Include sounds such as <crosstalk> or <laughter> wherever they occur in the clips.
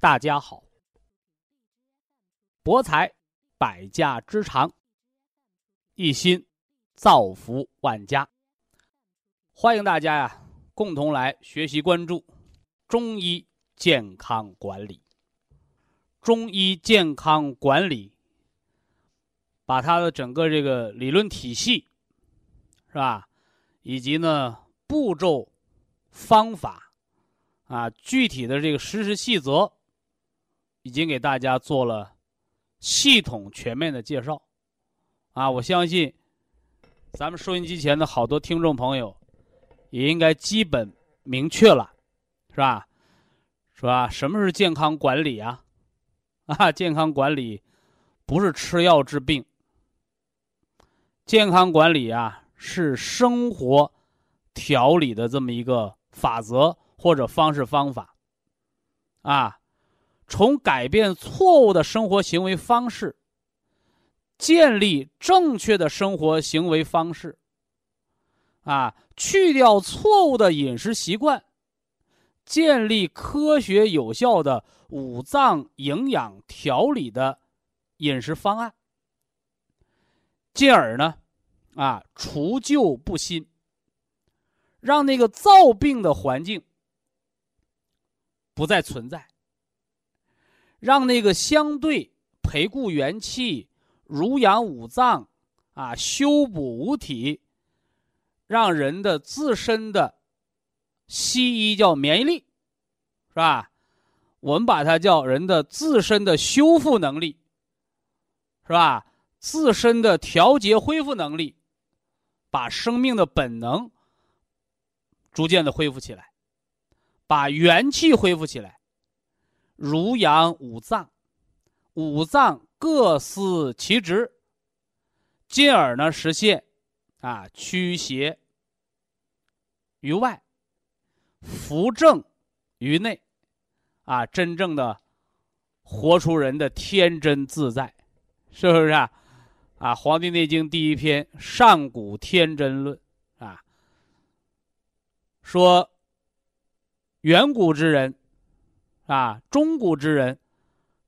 大家好，博采百家之长，一心造福万家。欢迎大家呀，共同来学习关注中医健康管理。中医健康管理，把它的整个这个理论体系，是吧？以及呢步骤、方法啊，具体的这个实施细则。已经给大家做了系统全面的介绍，啊，我相信咱们收音机前的好多听众朋友也应该基本明确了，是吧？是吧？什么是健康管理啊？啊，健康管理不是吃药治病，健康管理啊是生活调理的这么一个法则或者方式方法，啊。从改变错误的生活行为方式，建立正确的生活行为方式，啊，去掉错误的饮食习惯，建立科学有效的五脏营养调理的饮食方案，进而呢，啊，除旧布新，让那个造病的环境不再存在。让那个相对培固元气、濡养五脏、啊修补五体，让人的自身的西医叫免疫力，是吧？我们把它叫人的自身的修复能力，是吧？自身的调节恢复能力，把生命的本能逐渐的恢复起来，把元气恢复起来。濡养五脏，五脏各司其职，进而呢实现啊驱邪于外，扶正于内，啊真正的活出人的天真自在，是不是啊？啊，《黄帝内经》第一篇《上古天真论》啊，说远古之人。啊，中古之人，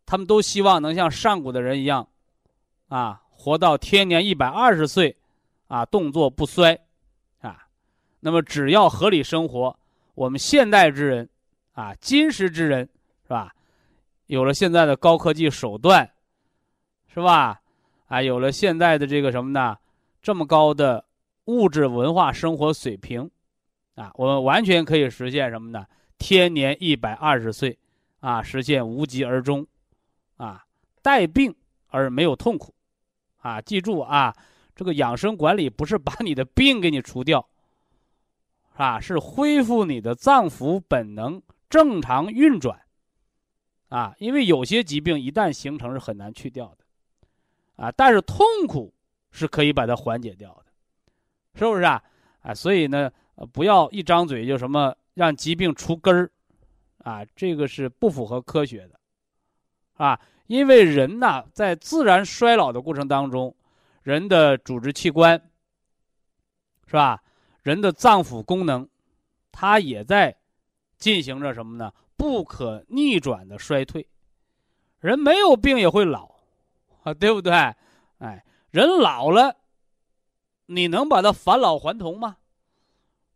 他们都希望能像上古的人一样，啊，活到天年一百二十岁，啊，动作不衰，啊，那么只要合理生活，我们现代之人，啊，今时之人，是吧？有了现在的高科技手段，是吧？啊，有了现在的这个什么呢？这么高的物质文化生活水平，啊，我们完全可以实现什么呢？天年一百二十岁。啊，实现无疾而终，啊，带病而没有痛苦，啊，记住啊，这个养生管理不是把你的病给你除掉，啊，是恢复你的脏腑本能正常运转，啊，因为有些疾病一旦形成是很难去掉的，啊，但是痛苦是可以把它缓解掉的，是不是啊？啊，所以呢，不要一张嘴就什么让疾病除根儿。啊，这个是不符合科学的，啊，因为人呐，在自然衰老的过程当中，人的组织器官，是吧？人的脏腑功能，它也在进行着什么呢？不可逆转的衰退。人没有病也会老，啊，对不对？哎，人老了，你能把它返老还童吗？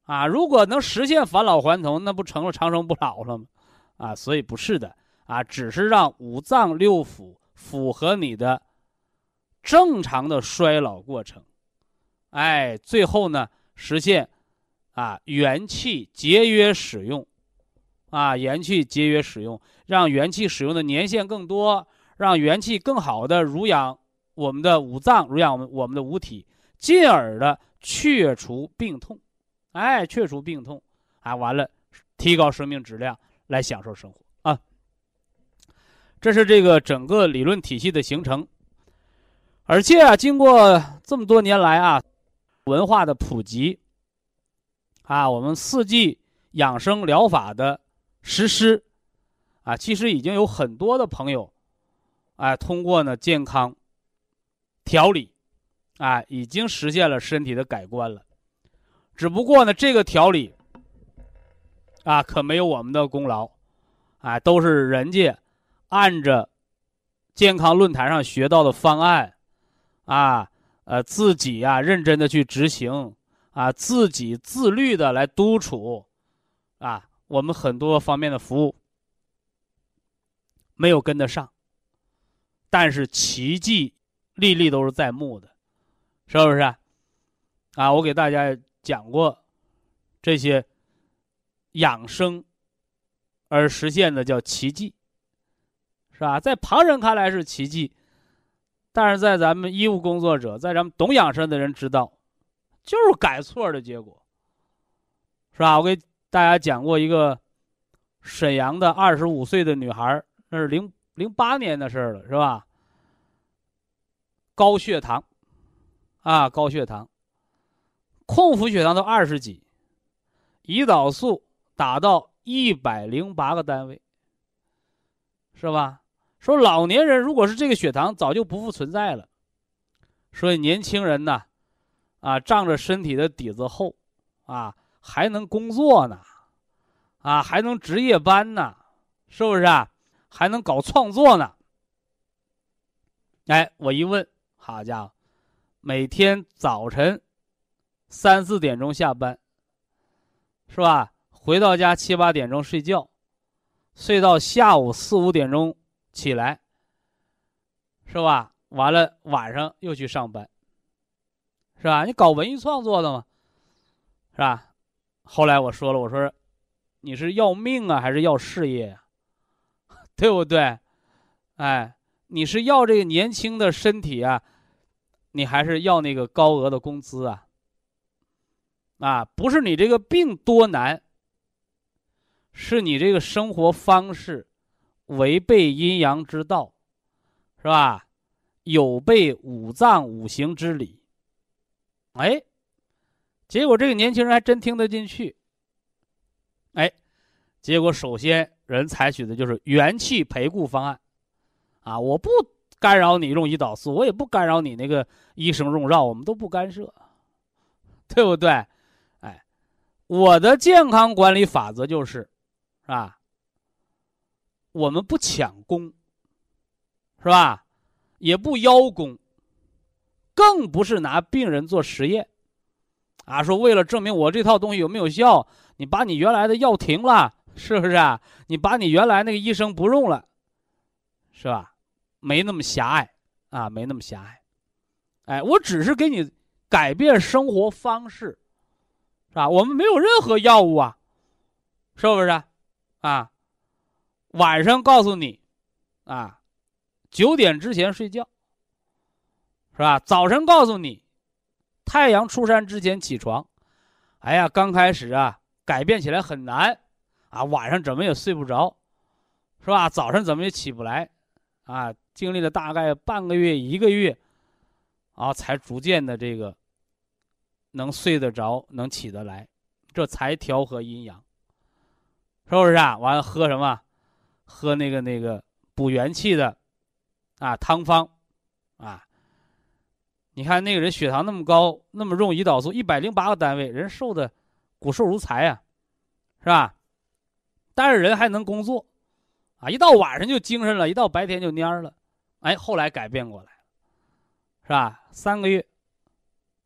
啊，如果能实现返老还童，那不成了长生不老了吗？啊，所以不是的，啊，只是让五脏六腑符合你的正常的衰老过程，哎，最后呢实现啊元气节约使用，啊元气节约使用，让元气使用的年限更多，让元气更好的濡养我们的五脏，濡养我们我们的五体，进而的去除病痛，哎，去除病痛，啊，完了，提高生命质量，来享受生活啊。这是这个整个理论体系的形成，而且啊，经过这么多年来啊，文化的普及，啊，我们四季养生疗法的实施，啊，其实已经有很多的朋友，哎，通过呢健康调理，啊，已经实现了身体的改观了。只不过呢，这个调理，啊，可没有我们的功劳，啊，都是人家。按着健康论坛上学到的方案，啊，呃，自己呀认真的去执行，啊，自己自律的来督促，啊，我们很多方面的服务没有跟得上，但是奇迹历历都是在目的，是不是？啊，我给大家讲过这些养生而实现的叫奇迹。是吧？在旁人看来是奇迹，但是在咱们医务工作者，在咱们懂养生的人知道，就是改错的结果，是吧？我给大家讲过一个沈阳的二十五岁的女孩，那是零零八年的事了，是吧？高血糖，啊，高血糖，空腹血糖都二十几，胰岛素达到一百零八个单位，是吧？说老年人如果是这个血糖，早就不复存在了。所以年轻人呢，啊，仗着身体的底子厚，啊，还能工作呢，啊，还能值夜班呢，是不是啊？还能搞创作呢？哎，我一问，好家伙，每天早晨三四点钟下班，是吧？回到家七八点钟睡觉，睡到下午四五点钟。起来，是吧？完了，晚上又去上班，是吧？你搞文艺创作的嘛，是吧？后来我说了，我说，你是要命啊，还是要事业呀？<laughs> 对不对？哎，你是要这个年轻的身体啊，你还是要那个高额的工资啊？啊，不是你这个病多难，是你这个生活方式。违背阴阳之道，是吧？有悖五脏五行之理。哎，结果这个年轻人还真听得进去。哎，结果首先人采取的就是元气培固方案，啊，我不干扰你用胰岛素，我也不干扰你那个医生用药，我们都不干涉，对不对？哎，我的健康管理法则就是，是吧？我们不抢功，是吧？也不邀功，更不是拿病人做实验，啊，说为了证明我这套东西有没有效，你把你原来的药停了，是不是啊？你把你原来那个医生不用了，是吧？没那么狭隘啊，没那么狭隘。哎，我只是给你改变生活方式，是吧？我们没有任何药物啊，是不是？啊？啊晚上告诉你，啊，九点之前睡觉，是吧？早晨告诉你，太阳出山之前起床。哎呀，刚开始啊，改变起来很难，啊，晚上怎么也睡不着，是吧？早上怎么也起不来，啊，经历了大概半个月、一个月，啊，才逐渐的这个能睡得着，能起得来，这才调和阴阳，是不是啊？完了喝什么？喝那个那个补元气的，啊汤方，啊，你看那个人血糖那么高，那么用胰岛素一百零八个单位，人瘦的骨瘦如柴呀，是吧？但是人还能工作，啊，一到晚上就精神了，一到白天就蔫了，哎，后来改变过来了，是吧？三个月，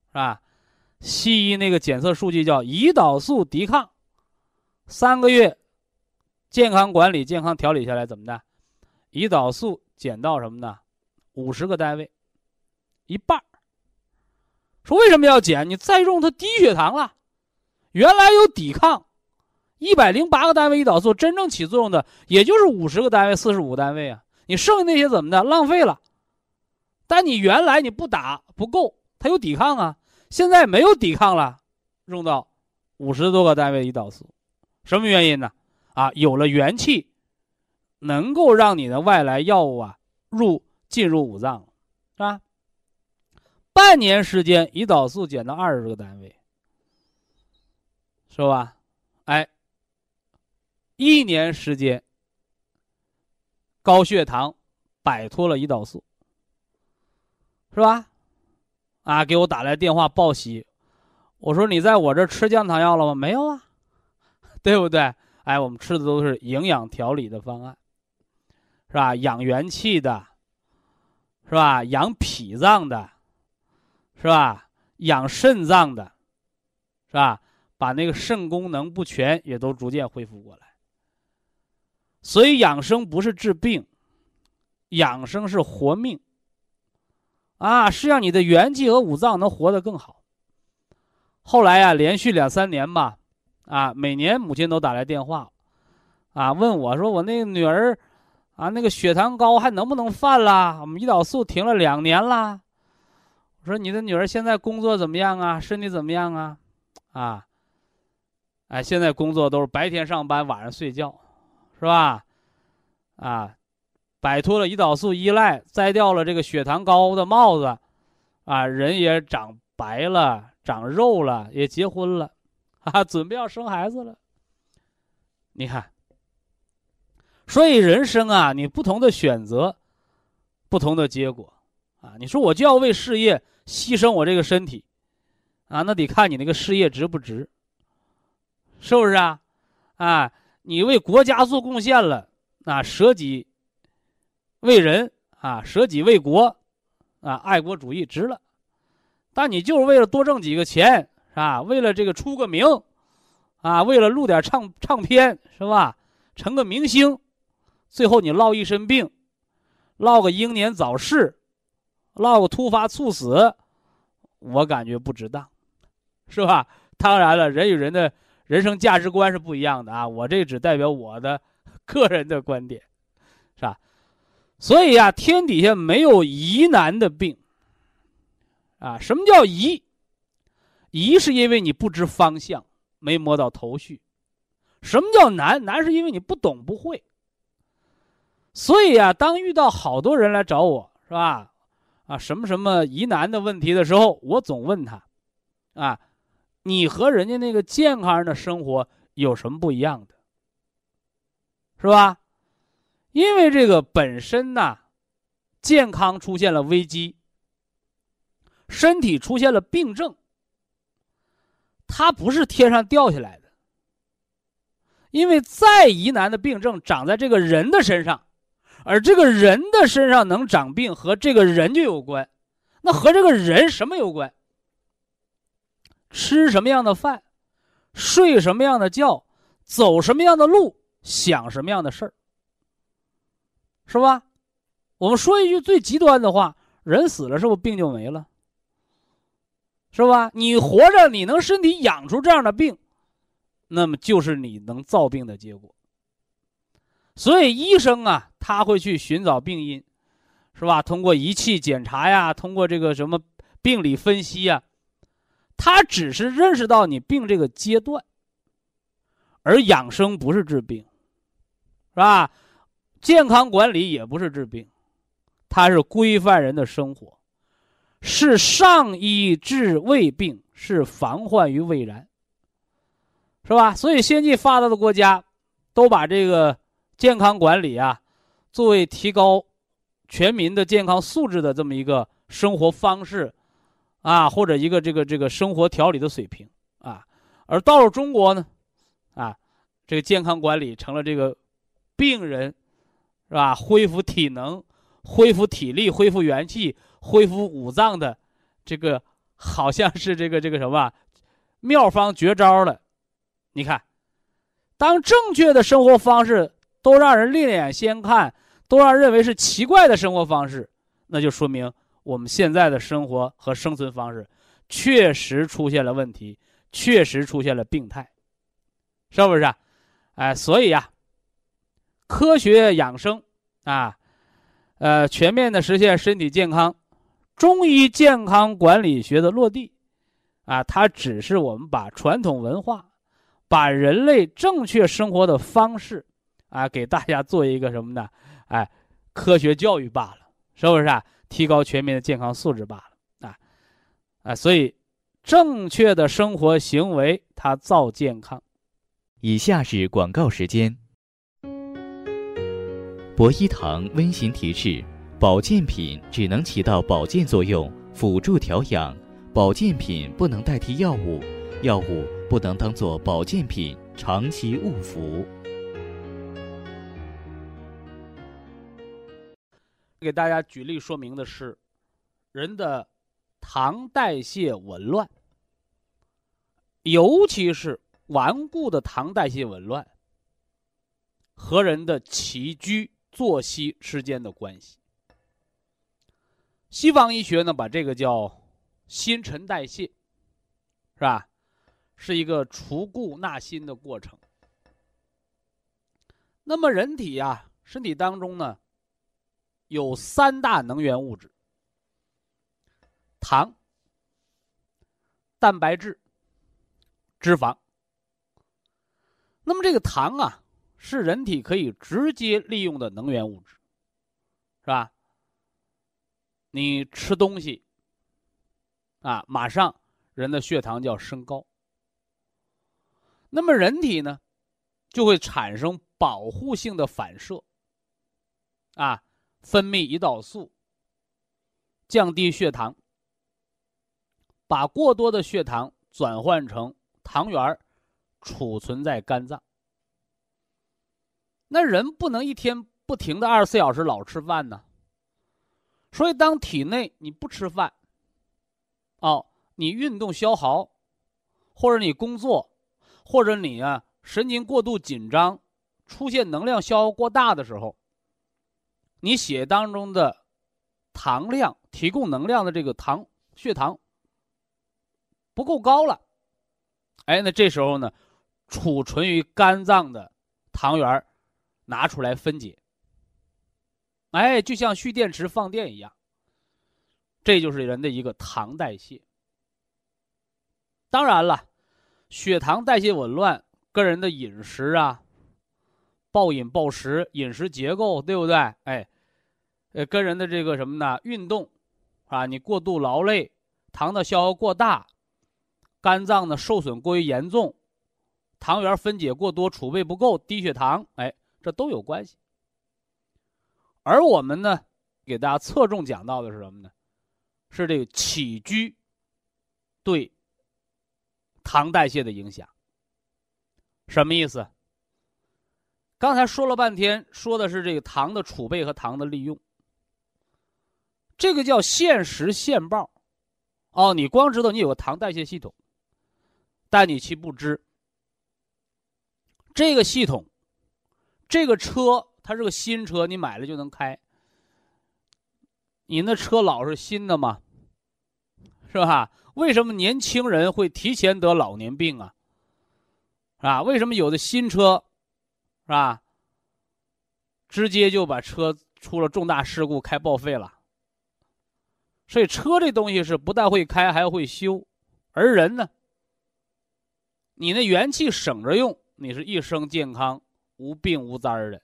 是吧？西医那个检测数据叫胰岛素抵抗，三个月。健康管理、健康调理下来怎么的？胰岛素减到什么呢？五十个单位，一半说为什么要减？你再用它低血糖了，原来有抵抗，一百零八个单位胰岛素真正起作用的也就是五十个单位、四十五单位啊，你剩下那些怎么的？浪费了。但你原来你不打不够，它有抵抗啊，现在没有抵抗了，用到五十多个单位胰岛素，什么原因呢？啊，有了元气，能够让你的外来药物啊入。进入五脏，是吧？半年时间，胰岛素减到二十个单位，是吧？哎，一年时间，高血糖摆脱了胰岛素，是吧？啊，给我打来电话报喜，我说你在我这吃降糖药了吗？没有啊，<laughs> 对不对？哎，我们吃的都是营养调理的方案，是吧？养元气的。是吧？养脾脏的，是吧？养肾脏的，是吧？把那个肾功能不全也都逐渐恢复过来。所以养生不是治病，养生是活命。啊，是让你的元气和五脏能活得更好。后来呀，连续两三年吧，啊，每年母亲都打来电话，啊，问我说我那个女儿。啊，那个血糖高还能不能犯了？我们胰岛素停了两年了。我说你的女儿现在工作怎么样啊？身体怎么样啊？啊，哎，现在工作都是白天上班，晚上睡觉，是吧？啊，摆脱了胰岛素依赖，摘掉了这个血糖高的帽子，啊，人也长白了，长肉了，也结婚了，啊，准备要生孩子了。你看。所以人生啊，你不同的选择，不同的结果，啊，你说我就要为事业牺牲我这个身体，啊，那得看你那个事业值不值，是不是啊？啊，你为国家做贡献了，啊，舍己为人啊，舍己为国，啊，爱国主义值了。但你就是为了多挣几个钱，啊？为了这个出个名，啊，为了录点唱唱片，是吧？成个明星。最后你落一身病，落个英年早逝，落个突发猝死，我感觉不值当，是吧？当然了，人与人的人生价值观是不一样的啊，我这只代表我的 <laughs> 个人的观点，是吧？所以呀，天底下没有疑难的病，啊，什么叫疑？疑是因为你不知方向，没摸到头绪；什么叫难？难是因为你不懂不会。所以啊，当遇到好多人来找我，是吧？啊，什么什么疑难的问题的时候，我总问他，啊，你和人家那个健康人的生活有什么不一样的？是吧？因为这个本身呢，健康出现了危机，身体出现了病症，它不是天上掉下来的。因为再疑难的病症长在这个人的身上。而这个人的身上能长病，和这个人就有关。那和这个人什么有关？吃什么样的饭，睡什么样的觉，走什么样的路，想什么样的事儿，是吧？我们说一句最极端的话：人死了，是不是病就没了？是吧？你活着，你能身体养出这样的病，那么就是你能造病的结果。所以医生啊，他会去寻找病因，是吧？通过仪器检查呀，通过这个什么病理分析呀，他只是认识到你病这个阶段。而养生不是治病，是吧？健康管理也不是治病，它是规范人的生活，是上医治未病，是防患于未然，是吧？所以先进发达的国家都把这个。健康管理啊，作为提高全民的健康素质的这么一个生活方式，啊，或者一个这个这个生活调理的水平啊，而到了中国呢，啊，这个健康管理成了这个病人是吧？恢复体能、恢复体力、恢复元气、恢复五脏的这个好像是这个这个什么妙方绝招了。你看，当正确的生活方式。都让人另眼先看，都让人认为是奇怪的生活方式，那就说明我们现在的生活和生存方式确实出现了问题，确实出现了病态，是不是？啊？哎，所以呀，科学养生啊，呃，全面的实现身体健康，中医健康管理学的落地，啊，它只是我们把传统文化。把人类正确生活的方式，啊，给大家做一个什么呢？哎，科学教育罢了，是不是啊？提高全民的健康素质罢了，啊，啊，所以正确的生活行为它造健康。以下是广告时间。博一堂温馨提示：保健品只能起到保健作用，辅助调养；保健品不能代替药物，药物。不能当做保健品长期误服。给大家举例说明的是，人的糖代谢紊乱，尤其是顽固的糖代谢紊乱，和人的起居作息之间的关系。西方医学呢，把这个叫新陈代谢，是吧？是一个除故纳新的过程。那么人体呀，身体当中呢，有三大能源物质：糖、蛋白质、脂肪。那么这个糖啊，是人体可以直接利用的能源物质，是吧？你吃东西啊，马上人的血糖就要升高。那么人体呢，就会产生保护性的反射，啊，分泌胰岛素，降低血糖，把过多的血糖转换成糖原储存在肝脏。那人不能一天不停的二十四小时老吃饭呢，所以当体内你不吃饭，哦，你运动消耗，或者你工作。或者你啊神经过度紧张，出现能量消耗过大的时候，你血当中的糖量提供能量的这个糖血糖不够高了，哎，那这时候呢，储存于肝脏的糖原拿出来分解，哎，就像蓄电池放电一样，这就是人的一个糖代谢。当然了。血糖代谢紊乱跟人的饮食啊，暴饮暴食、饮食结构，对不对？哎，呃，跟人的这个什么呢？运动，啊，你过度劳累，糖的消耗过大，肝脏的受损过于严重，糖原分解过多，储备不够，低血糖，哎，这都有关系。而我们呢，给大家侧重讲到的是什么呢？是这个起居对。糖代谢的影响，什么意思？刚才说了半天，说的是这个糖的储备和糖的利用，这个叫现时现报。哦，你光知道你有个糖代谢系统，但你其不知，这个系统，这个车它是个新车，你买了就能开。你那车老是新的吗？是吧？为什么年轻人会提前得老年病啊？啊，为什么有的新车，是吧？直接就把车出了重大事故，开报废了。所以车这东西是不但会开，还会修。而人呢，你那元气省着用，你是一生健康、无病无灾的，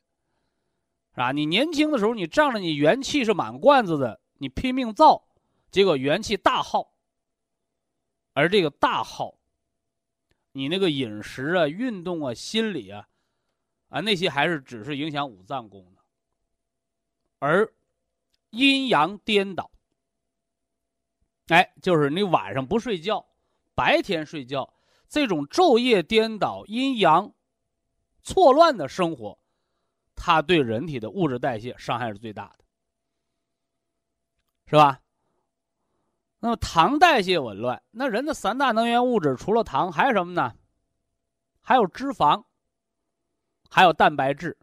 是吧？你年轻的时候，你仗着你元气是满罐子的，你拼命造，结果元气大耗。而这个大耗，你那个饮食啊、运动啊、心理啊，啊那些还是只是影响五脏功能，而阴阳颠倒，哎，就是你晚上不睡觉，白天睡觉，这种昼夜颠倒、阴阳错乱的生活，它对人体的物质代谢伤害是最大的，是吧？那么糖代谢紊乱，那人的三大能源物质除了糖还有什么呢？还有脂肪，还有蛋白质，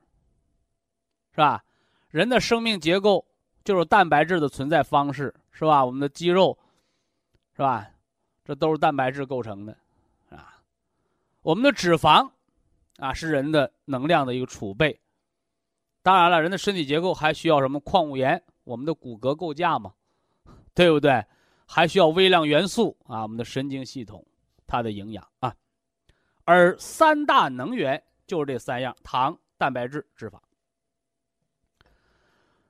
是吧？人的生命结构就是蛋白质的存在方式，是吧？我们的肌肉，是吧？这都是蛋白质构成的，啊，我们的脂肪，啊，是人的能量的一个储备。当然了，人的身体结构还需要什么矿物盐？我们的骨骼构架嘛，对不对？还需要微量元素啊，我们的神经系统它的营养啊。而三大能源就是这三样：糖、蛋白质、脂肪。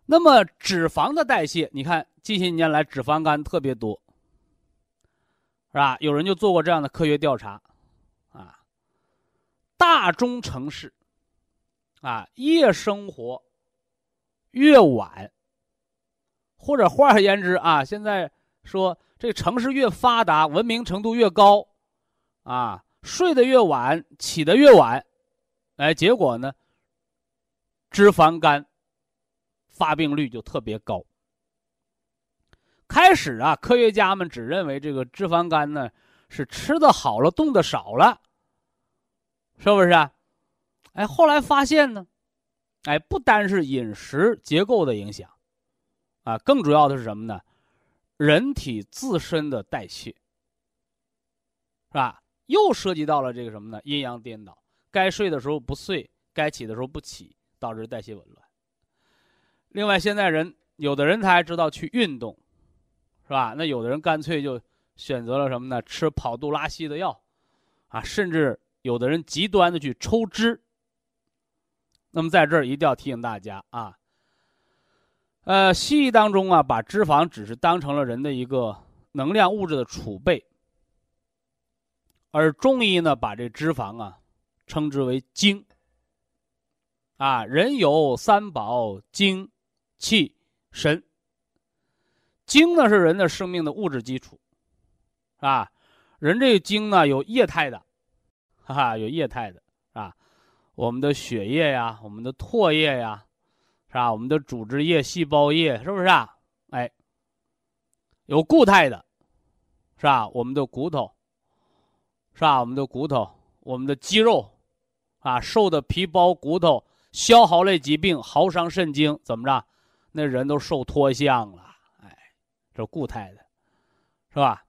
那么脂肪的代谢，你看近些年来脂肪肝特别多，是吧？有人就做过这样的科学调查，啊，大中城市，啊，夜生活越晚，或者换而言之啊，现在说这城市越发达，文明程度越高，啊，睡得越晚，起得越晚，哎，结果呢，脂肪肝。发病率就特别高。开始啊，科学家们只认为这个脂肪肝呢是吃的好了，动的少了，是不是啊？哎，后来发现呢，哎，不单是饮食结构的影响，啊，更主要的是什么呢？人体自身的代谢，是吧？又涉及到了这个什么呢？阴阳颠倒，该睡的时候不睡，该起的时候不起，导致代谢紊乱。另外，现在人有的人他还知道去运动，是吧？那有的人干脆就选择了什么呢？吃跑肚拉稀的药，啊，甚至有的人极端的去抽脂。那么在这儿一定要提醒大家啊，呃，西医当中啊，把脂肪只是当成了人的一个能量物质的储备，而中医呢，把这脂肪啊称之为精。啊，人有三宝，精。气神，精呢是人的生命的物质基础，啊？人这个精呢有液态的，哈哈，有液态的，我们的血液呀，我们的唾液呀，是吧？我们的组织液、细胞液，是不是啊？哎，有固态的，是吧？我们的骨头，是吧？我们的骨头，我们的肌肉，啊，瘦的皮包骨头，消耗类疾病，耗伤肾精，怎么着？那人都瘦脱相了，哎，这固态的，是吧？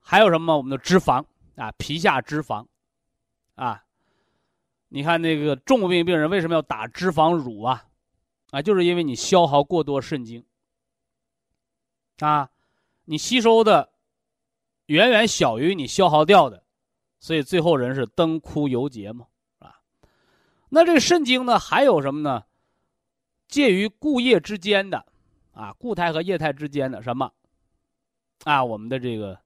还有什么？我们的脂肪啊，皮下脂肪，啊，你看那个重病病人为什么要打脂肪乳啊？啊，就是因为你消耗过多肾精，啊，你吸收的远远小于你消耗掉的，所以最后人是灯枯油竭嘛，啊，那这个肾精呢，还有什么呢？介于固液之间的，啊，固态和液态之间的什么？啊，我们的这个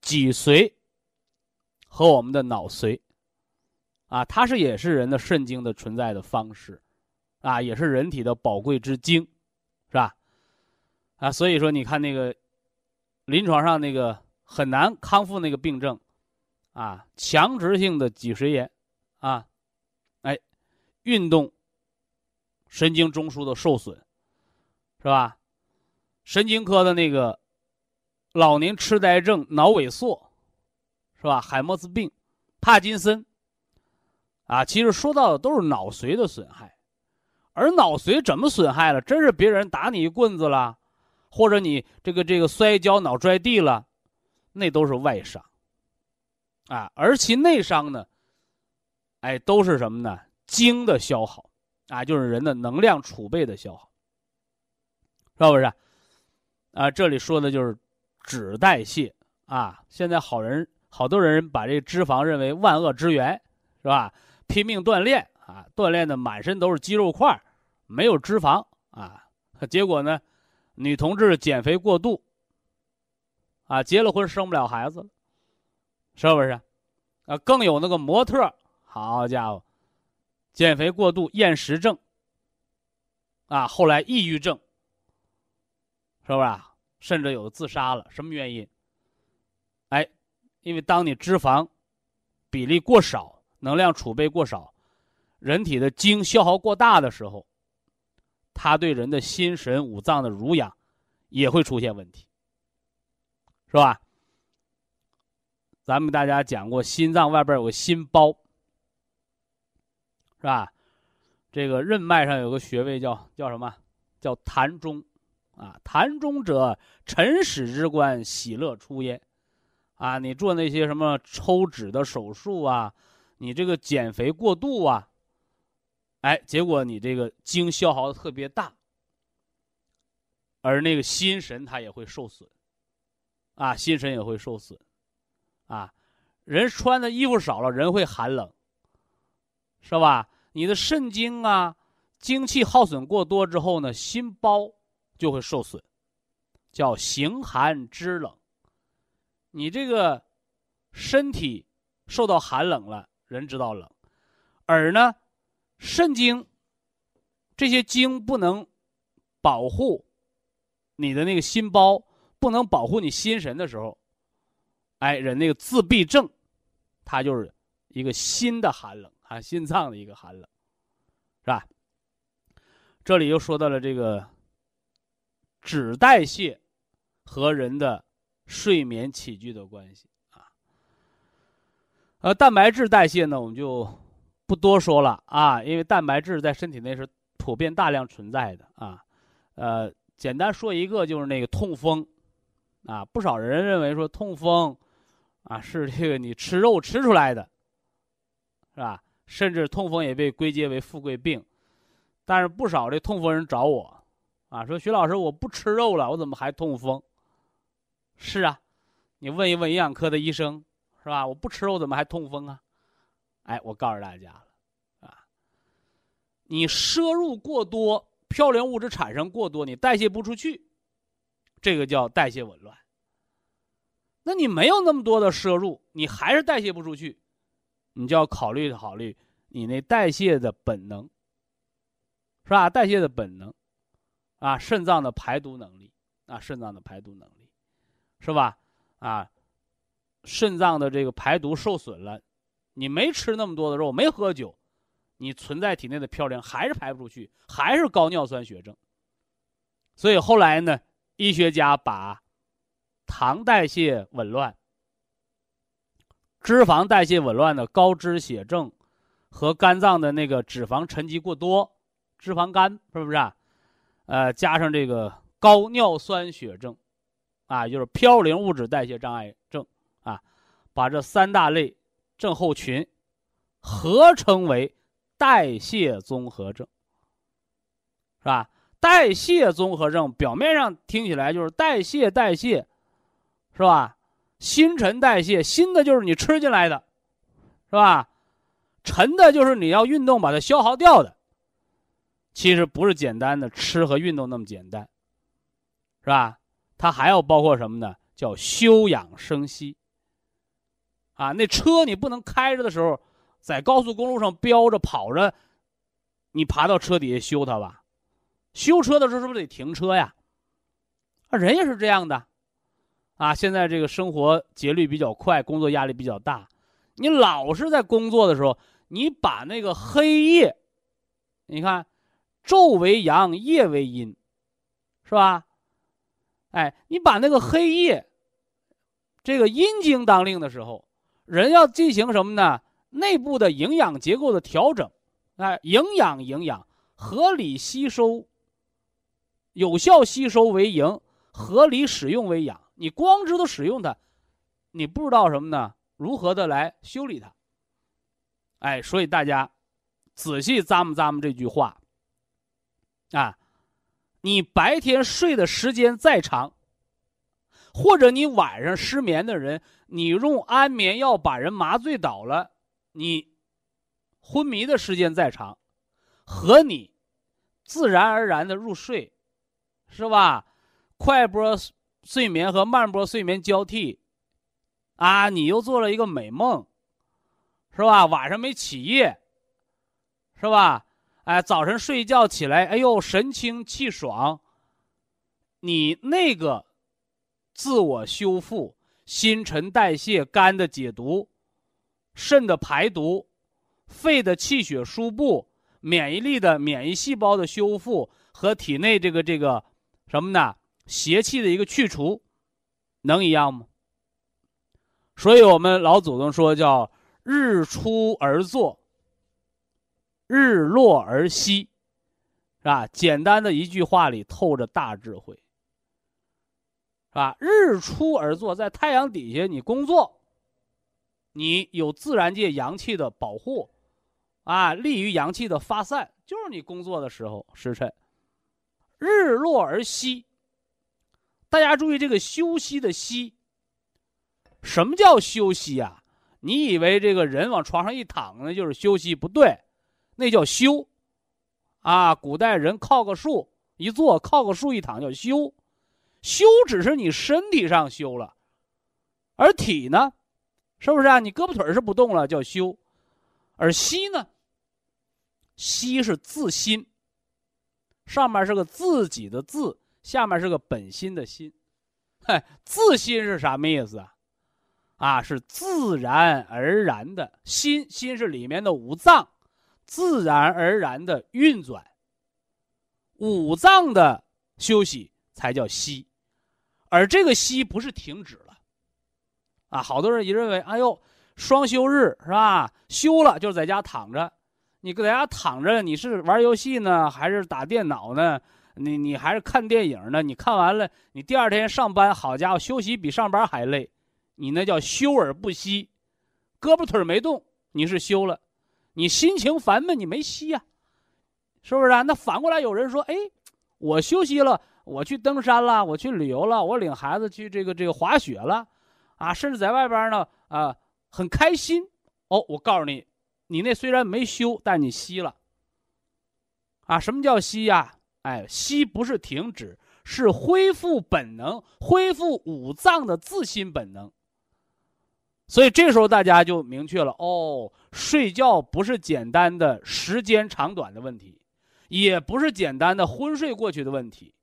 脊髓和我们的脑髓，啊，它是也是人的肾精的存在的方式，啊，也是人体的宝贵之精，是吧？啊，所以说你看那个临床上那个很难康复那个病症，啊，强直性的脊髓炎，啊，哎，运动。神经中枢的受损，是吧？神经科的那个老年痴呆症、脑萎缩，是吧？海默斯病、帕金森，啊，其实说到的都是脑髓的损害。而脑髓怎么损害了？真是别人打你一棍子了，或者你这个这个摔跤脑拽地了，那都是外伤。啊，而其内伤呢？哎，都是什么呢？精的消耗。啊，就是人的能量储备的消耗，是不是？啊，这里说的就是脂代谢啊。现在好人好多人把这脂肪认为万恶之源，是吧？拼命锻炼啊，锻炼的满身都是肌肉块，没有脂肪啊。结果呢，女同志减肥过度，啊，结了婚生不了孩子了，是不是？啊，更有那个模特，好家伙！减肥过度、厌食症，啊，后来抑郁症，是不是？甚至有自杀了，什么原因？哎，因为当你脂肪比例过少、能量储备过少、人体的精消耗过大的时候，它对人的心神五脏的濡养也会出现问题，是吧？咱们大家讲过，心脏外边有个心包。是吧？这个任脉上有个穴位叫叫什么？叫膻中，啊，膻中者，辰始之官，喜乐出焉。啊，你做那些什么抽脂的手术啊，你这个减肥过度啊，哎，结果你这个精消耗的特别大，而那个心神它也会受损，啊，心神也会受损，啊，人穿的衣服少了，人会寒冷，是吧？你的肾精啊，精气耗损过多之后呢，心包就会受损，叫形寒肢冷。你这个身体受到寒冷了，人知道冷，而呢，肾经这些经不能保护你的那个心包，不能保护你心神的时候，哎，人那个自闭症，它就是一个心的寒冷啊，心脏的一个寒冷，是吧？这里又说到了这个脂代谢和人的。睡眠起居的关系，呃，蛋白质代谢呢，我们就不多说了啊，因为蛋白质在身体内是普遍大量存在的啊，呃，简单说一个就是那个痛风啊，不少人认为说痛风啊是这个你吃肉吃出来的，是吧？甚至痛风也被归结为富贵病，但是不少的痛风人找我啊，说徐老师我不吃肉了，我怎么还痛风？是啊，你问一问营养科的医生，是吧？我不吃肉怎么还痛风啊？哎，我告诉大家了，啊，你摄入过多，嘌呤物质产生过多，你代谢不出去，这个叫代谢紊乱。那你没有那么多的摄入，你还是代谢不出去，你就要考虑考虑你那代谢的本能，是吧？代谢的本能，啊，肾脏的排毒能力，啊，肾脏的排毒能力。是吧？啊，肾脏的这个排毒受损了，你没吃那么多的肉，没喝酒，你存在体内的嘌呤还是排不出去，还是高尿酸血症。所以后来呢，医学家把糖代谢紊乱、脂肪代谢紊乱的高脂血症和肝脏的那个脂肪沉积过多、脂肪肝，是不是啊？呃，加上这个高尿酸血症。啊，就是嘌呤物质代谢障碍症，把这三大类症候群合称为代谢综合症，是吧？代谢综合症表面上听起来就是代谢代谢，是吧？新陈代谢，新的就是你吃进来的，是吧？沉的就是你要运动把它消耗掉的。其实不是简单的吃和运动那么简单，是吧？它还要包括什么呢？叫休养生息。啊，那车你不能开着的时候，在高速公路上飙着跑着，你爬到车底下修它吧？修车的时候是不是得停车呀？啊，人也是这样的。啊，现在这个生活节律比较快，工作压力比较大，你老是在工作的时候，你把那个黑夜，你看，昼为阳，夜为阴，是吧？哎，你把那个黑夜，这个阴经当令的时候，人要进行什么呢？内部的营养结构的调整，哎，营养营养，合理吸收，有效吸收为营，合理使用为养。你光知道使用它，你不知道什么呢？如何的来修理它？哎，所以大家仔细咂摸咂摸这句话，啊。你白天睡的时间再长，或者你晚上失眠的人，你用安眠药把人麻醉倒了，你昏迷的时间再长，和你自然而然的入睡，是吧？快波睡眠和慢波睡眠交替，啊，你又做了一个美梦，是吧？晚上没起夜，是吧？哎，早晨睡觉起来，哎呦，神清气爽。你那个自我修复、新陈代谢、肝的解毒、肾的排毒、肺的气血输布、免疫力的免疫细胞的修复和体内这个这个什么呢？邪气的一个去除，能一样吗？所以我们老祖宗说叫日出而作。日落而息，是吧？简单的一句话里透着大智慧，是吧？日出而作，在太阳底下你工作，你有自然界阳气的保护，啊，利于阳气的发散，就是你工作的时候时辰。日落而息，大家注意这个休息的息。什么叫休息呀？你以为这个人往床上一躺那就是休息？不对。那叫休，啊，古代人靠个树一坐，靠个树一躺叫休，休只是你身体上休了，而体呢，是不是啊？你胳膊腿是不动了叫休，而息呢？息是自心，上面是个自己的自，下面是个本心的心，嗨，自心是什么意思啊？啊，是自然而然的心，心是里面的五脏。自然而然的运转，五脏的休息才叫息，而这个息不是停止了，啊，好多人也认为，哎呦，双休日是吧？休了就在家躺着，你搁在家躺着，你是玩游戏呢，还是打电脑呢？你你还是看电影呢？你看完了，你第二天上班，好家伙，休息比上班还累，你那叫休而不息，胳膊腿没动，你是休了。你心情烦闷，你没息呀，是不是啊？那反过来有人说：“哎，我休息了，我去登山了，我去旅游了，我领孩子去这个这个滑雪了，啊，甚至在外边呢，啊，很开心。”哦，我告诉你，你那虽然没休，但你息了。啊，什么叫息呀？哎，息不是停止，是恢复本能，恢复五脏的自心本能。所以这时候大家就明确了哦，睡觉不是简单的时间长短的问题，也不是简单的昏睡过去的问题，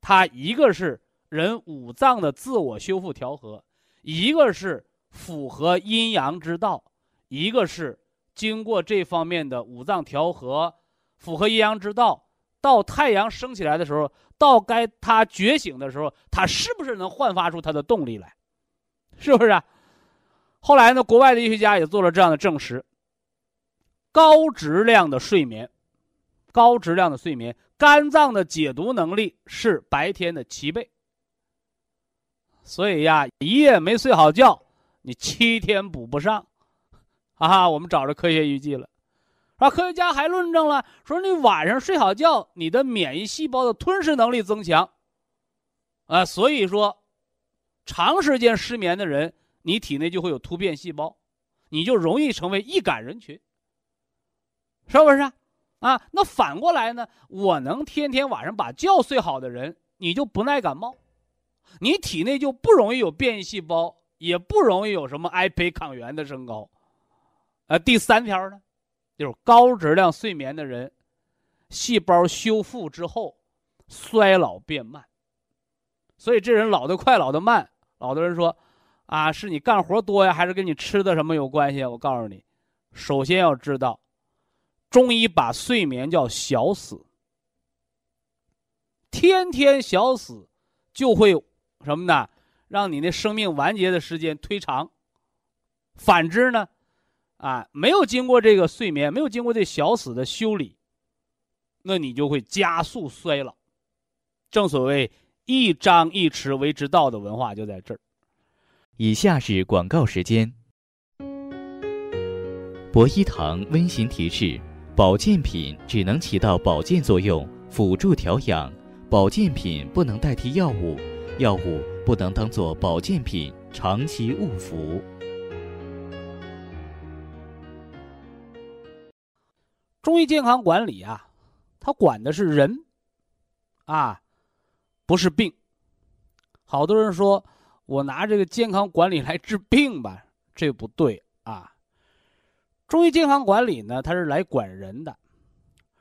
它一个是人五脏的自我修复调和，一个是符合阴阳之道，一个是经过这方面的五脏调和，符合阴阳之道，到太阳升起来的时候，到该它觉醒的时候，它是不是能焕发出它的动力来？是不是？啊后来呢，国外的医学家也做了这样的证实：高质量的睡眠，高质量的睡眠，肝脏的解毒能力是白天的七倍。所以呀，一夜没睡好觉，你七天补不上。啊，我们找着科学依据了，啊，科学家还论证了，说你晚上睡好觉，你的免疫细胞的吞噬能力增强。啊，所以说，长时间失眠的人。你体内就会有突变细胞，你就容易成为易感人群，是不是？啊，那反过来呢？我能天天晚上把觉睡好的人，你就不耐感冒，你体内就不容易有变异细胞，也不容易有什么癌胚抗原的升高。呃，第三条呢，就是高质量睡眠的人，细胞修复之后，衰老变慢。所以这人老得快，老得慢。老多人说。啊，是你干活多呀，还是跟你吃的什么有关系？我告诉你，首先要知道，中医把睡眠叫小死，天天小死，就会什么呢？让你那生命完结的时间推长。反之呢，啊，没有经过这个睡眠，没有经过这小死的修理，那你就会加速衰老。正所谓一张一弛为之道的文化就在这儿。以下是广告时间。博一堂温馨提示：保健品只能起到保健作用，辅助调养；保健品不能代替药物，药物不能当做保健品长期误服。中医健康管理啊，它管的是人，啊，不是病。好多人说。我拿这个健康管理来治病吧，这不对！中医健康管理呢，它是来管人的，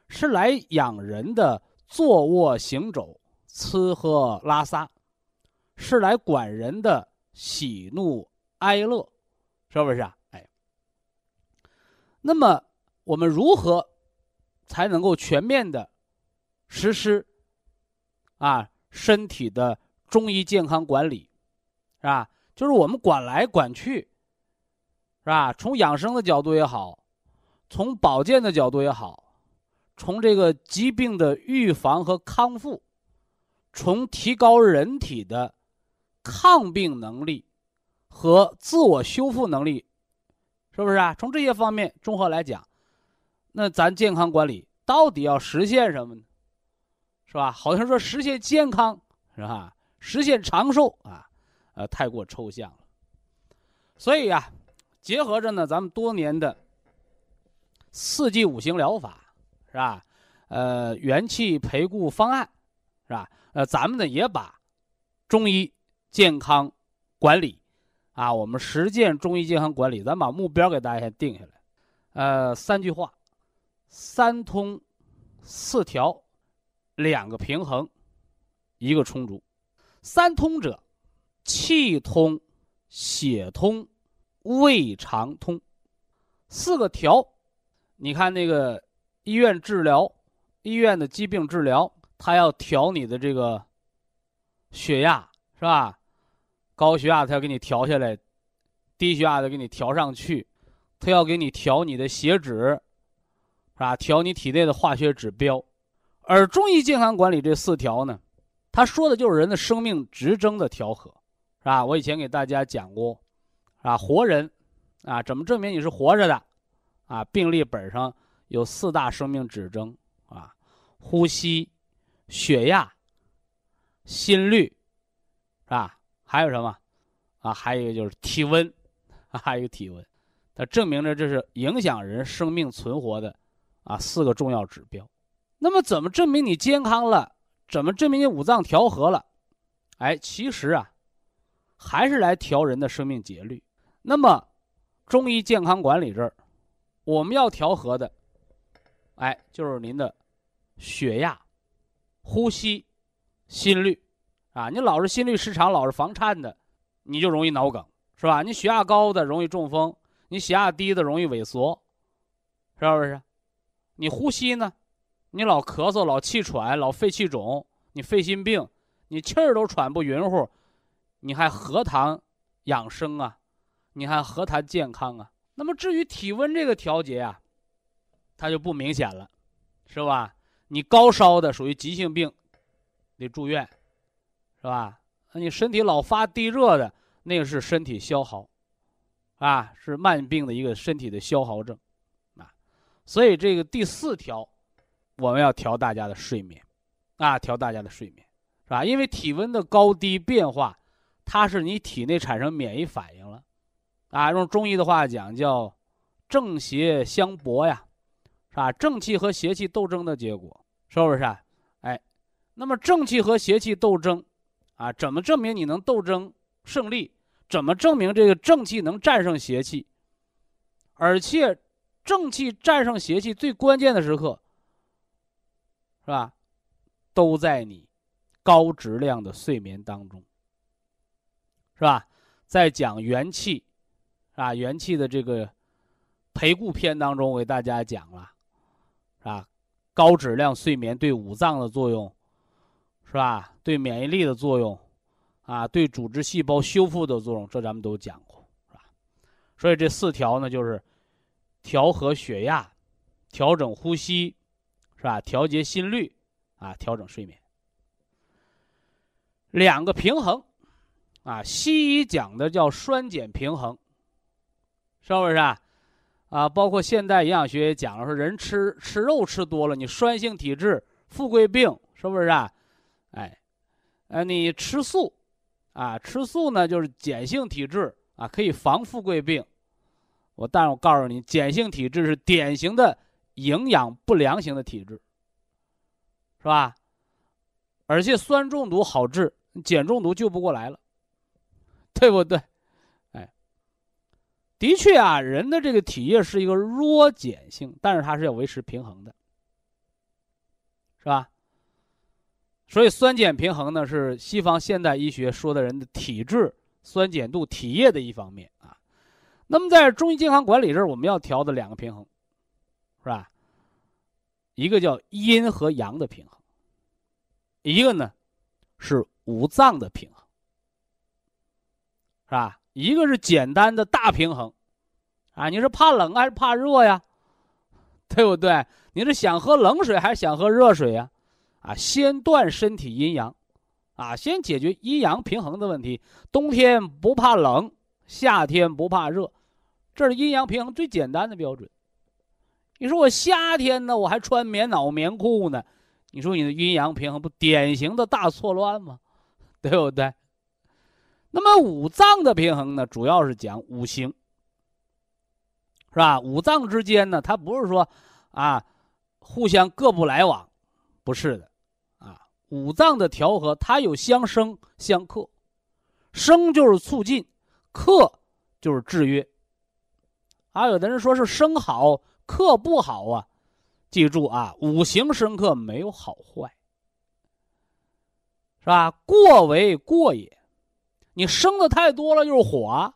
是来养人的坐卧行走、吃喝拉撒，是来管人的喜怒哀乐，是不是啊？哎，那么我们如何才能够全面的实施啊身体的中医健康管理？是吧？就是我们管来管去，是吧？从养生的角度也好，从保健的角度也好，从这个疾病的预防和康复，从提高人体的抗病能力和自我修复能力，是不是啊？从这些方面综合来讲，那咱健康管理到底要实现什么呢？是吧？好像说实现健康是吧？实现长寿啊，呃，太过抽象了。所以呀，结合着呢，咱们多年的四季五行疗法，是吧？呃，元气培固方案，是吧？呃，咱们呢也把中医健康管理啊，我们实践中医健康管理，咱把目标给大家先定下来。呃，三句话：三通、四调、两个平衡，一个充足。三通者，气通。血通，胃肠通，四个调。你看那个医院治疗，医院的疾病治疗，他要调你的这个血压，是吧？高血压他要给你调下来，低血压的给你调上去，他要给你调你的血脂，是吧？调你体内的化学指标。而中医健康管理这四条呢，他说的就是人的生命职征的调和。是吧？我以前给大家讲过，啊，活人，啊，怎么证明你是活着的？啊，病历本上有四大生命指征，啊，呼吸、血压、心率，是吧？还有什么？啊，还有一个就是体温，还有一个体温，它证明着这是影响人生命存活的，啊，四个重要指标。那么，怎么证明你健康了？怎么证明你五脏调和了？哎，其实啊。还是来调人的生命节律。那么，中医健康管理这儿，我们要调和的，哎，就是您的血压、呼吸、心率啊。你老是心律失常，老是房颤的，你就容易脑梗，是吧？你血压高的容易中风，你血压低的容易萎缩，是不是？你呼吸呢？你老咳嗽、老气喘、老肺气肿，你肺心病，你气儿都喘不匀乎。你还何谈养生啊？你还何谈健康啊？那么至于体温这个调节啊，它就不明显了，是吧？你高烧的属于急性病，得住院，是吧？那你身体老发低热的，那个是身体消耗，啊，是慢病的一个身体的消耗症，啊，所以这个第四条，我们要调大家的睡眠，啊，调大家的睡眠，是吧？因为体温的高低变化。它是你体内产生免疫反应了，啊，用中医的话讲叫正邪相搏呀，是吧？正气和邪气斗争的结果，是不是啊？哎，那么正气和邪气斗争，啊，怎么证明你能斗争胜利？怎么证明这个正气能战胜邪气？而且，正气战胜邪气最关键的时刻，是吧？都在你高质量的睡眠当中。是吧？在讲元气，啊，元气的这个培固篇当中，我给大家讲了，啊？高质量睡眠对五脏的作用，是吧？对免疫力的作用，啊，对组织细胞修复的作用，这咱们都讲过，是吧？所以这四条呢，就是调和血压，调整呼吸，是吧？调节心率，啊，调整睡眠，两个平衡。啊，西医讲的叫酸碱平衡，是不是啊？啊，包括现代营养学也讲了，说人吃吃肉吃多了，你酸性体质、富贵病，是不是啊？哎，呃，你吃素，啊，吃素呢就是碱性体质啊，可以防富贵病。我但是我告诉你，碱性体质是典型的营养不良型的体质，是吧？而且酸中毒好治，碱中毒救不过来了。对不对？的确啊，人的这个体液是一个弱碱性，但是它是要维持平衡的，是吧？所以酸碱平衡呢，是西方现代医学说的人的体质酸碱度、体液的一方面啊。那么在中医健康管理这儿，我们要调的两个平衡，是吧？一个叫阴和阳的平衡，一个呢是五脏的平衡。是吧？一个是简单的大平衡，啊，你是怕冷还是怕热呀？<laughs> 对不对？你是想喝冷水还是想喝热水呀？啊，先断身体阴阳，啊，先解决阴阳平衡的问题。冬天不怕冷，夏天不怕热，这是阴阳平衡最简单的标准。你说我夏天呢，我还穿棉袄棉裤呢，你说你的阴阳平衡不典型的大错乱吗？<laughs> 对不对？那么五脏的平衡呢，主要是讲五行，是吧？五脏之间呢，它不是说啊互相各不来往，不是的，啊，五脏的调和它有相生相克，生就是促进，克就是制约。啊，有的人说是生好。克不好啊，记住啊，五行生克没有好坏，是吧？过为过也，你生的太多了就是火，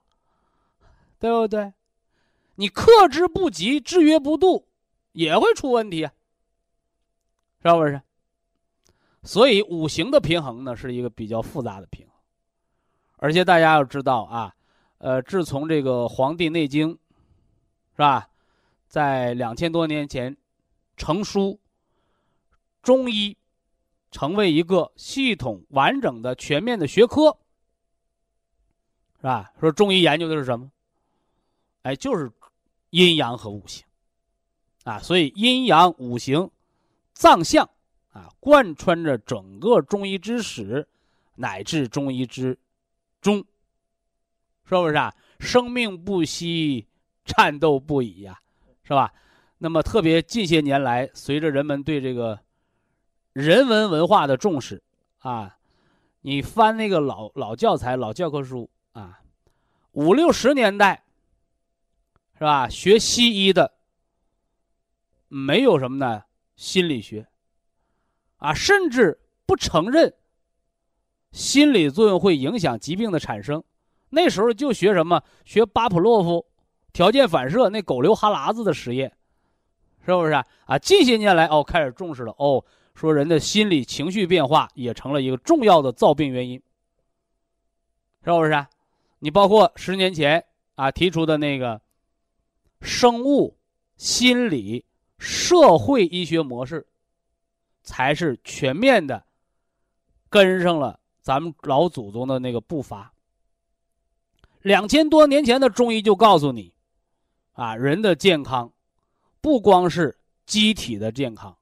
对不对？你克之不及，制约不度，也会出问题啊，是不是？所以五行的平衡呢，是一个比较复杂的平衡，而且大家要知道啊，呃，自从这个《黄帝内经》，是吧？在两千多年前，成书，中医成为一个系统完整的、全面的学科，是吧？说中医研究的是什么？哎，就是阴阳和五行，啊，所以阴阳五行脏象啊，贯穿着整个中医之始，乃至中医之中，是不是啊？生命不息，战斗不已呀！是吧？那么特别近些年来，随着人们对这个人文文化的重视啊，你翻那个老老教材、老教科书啊，五六十年代是吧？学西医的没有什么呢？心理学啊，甚至不承认心理作用会影响疾病的产生。那时候就学什么？学巴甫洛夫。条件反射那狗流哈喇子的实验，是不是啊？啊近些年来哦，开始重视了哦，说人的心理情绪变化也成了一个重要的造病原因，是不是？啊你包括十年前啊提出的那个生物、心理、社会医学模式，才是全面的跟上了咱们老祖宗的那个步伐。两千多年前的中医就告诉你。啊，人的健康，不光是机体的健康，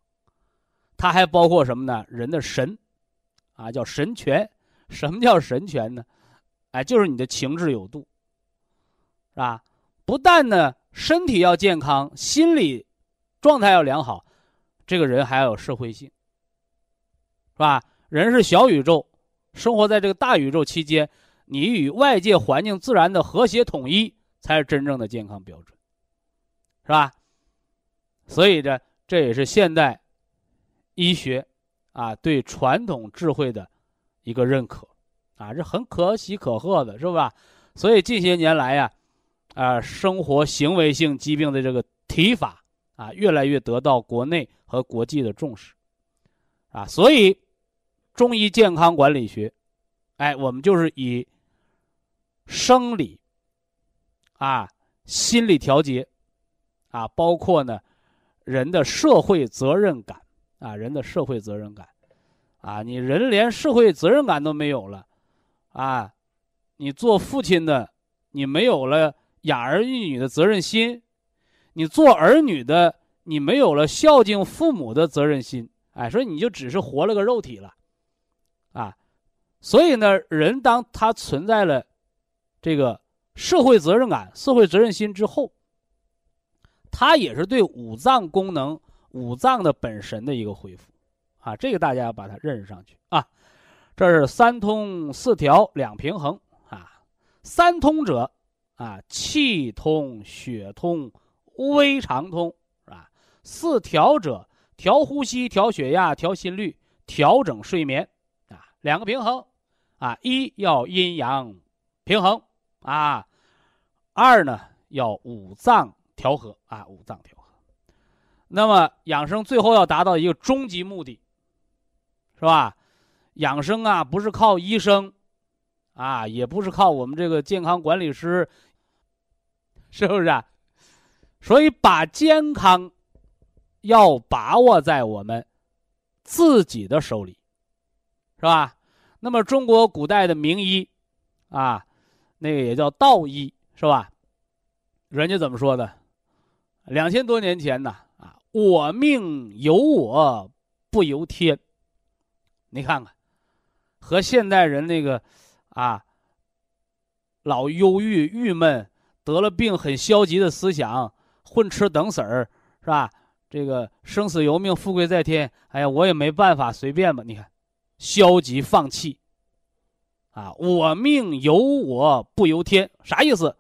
它还包括什么呢？人的神，啊，叫神权。什么叫神权呢？哎，就是你的情志有度，是吧？不但呢身体要健康，心理状态要良好，这个人还要有社会性，是吧？人是小宇宙，生活在这个大宇宙期间，你与外界环境自然的和谐统一，才是真正的健康标准。是吧？所以这这也是现代医学啊对传统智慧的一个认可啊，这很可喜可贺的，是吧？所以近些年来呀，啊生活行为性疾病的这个提法啊，越来越得到国内和国际的重视啊。所以中医健康管理学，哎，我们就是以生理啊、心理调节。啊，包括呢，人的社会责任感啊，人的社会责任感，啊，你人连社会责任感都没有了，啊，你做父亲的，你没有了养儿育女的责任心，你做儿女的，你没有了孝敬父母的责任心，哎，所以你就只是活了个肉体了，啊，所以呢，人当他存在了这个社会责任感、社会责任心之后。它也是对五脏功能、五脏的本神的一个恢复，啊，这个大家要把它认识上去啊。这是三通四调两平衡啊。三通者啊，气通、血通、微肠通，是吧？四调者，调呼吸、调血压、调心率、调整睡眠啊。两个平衡啊，一要阴阳平衡啊，二呢要五脏。调和啊，五脏调和。那么养生最后要达到一个终极目的，是吧？养生啊，不是靠医生，啊，也不是靠我们这个健康管理师，是不是？啊？所以把健康要把握在我们自己的手里，是吧？那么中国古代的名医，啊，那个也叫道医，是吧？人家怎么说的？两千多年前呢，啊，我命由我不由天。你看看，和现代人那个，啊，老忧郁、郁闷，得了病很消极的思想，混吃等死儿，是吧？这个生死由命，富贵在天。哎呀，我也没办法，随便吧。你看，消极放弃。啊，我命由我不由天，啥意思？